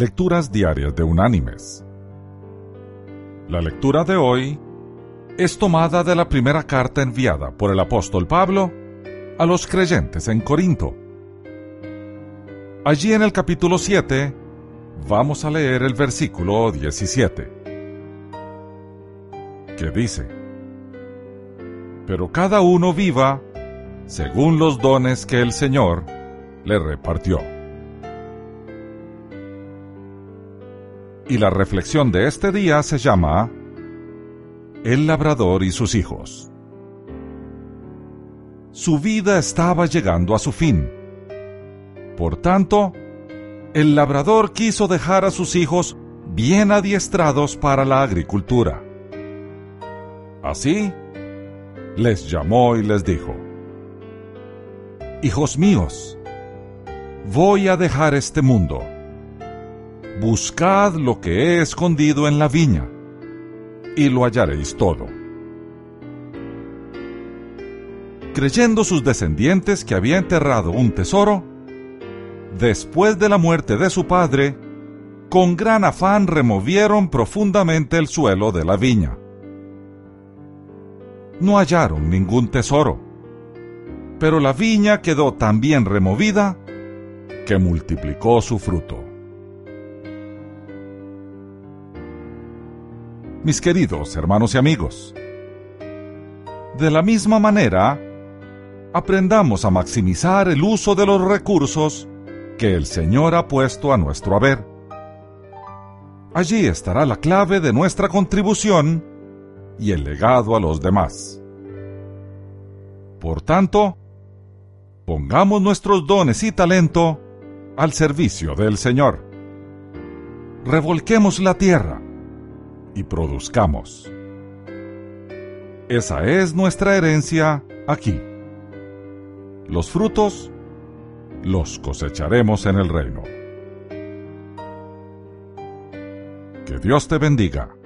Lecturas Diarias de Unánimes. La lectura de hoy es tomada de la primera carta enviada por el apóstol Pablo a los creyentes en Corinto. Allí en el capítulo 7 vamos a leer el versículo 17, que dice, Pero cada uno viva según los dones que el Señor le repartió. Y la reflexión de este día se llama El labrador y sus hijos. Su vida estaba llegando a su fin. Por tanto, el labrador quiso dejar a sus hijos bien adiestrados para la agricultura. Así, les llamó y les dijo, Hijos míos, voy a dejar este mundo Buscad lo que he escondido en la viña, y lo hallaréis todo. Creyendo sus descendientes que había enterrado un tesoro, después de la muerte de su padre, con gran afán removieron profundamente el suelo de la viña. No hallaron ningún tesoro, pero la viña quedó tan bien removida que multiplicó su fruto. Mis queridos hermanos y amigos. De la misma manera, aprendamos a maximizar el uso de los recursos que el Señor ha puesto a nuestro haber. Allí estará la clave de nuestra contribución y el legado a los demás. Por tanto, pongamos nuestros dones y talento al servicio del Señor. Revolquemos la tierra y produzcamos. Esa es nuestra herencia aquí. Los frutos los cosecharemos en el reino. Que Dios te bendiga.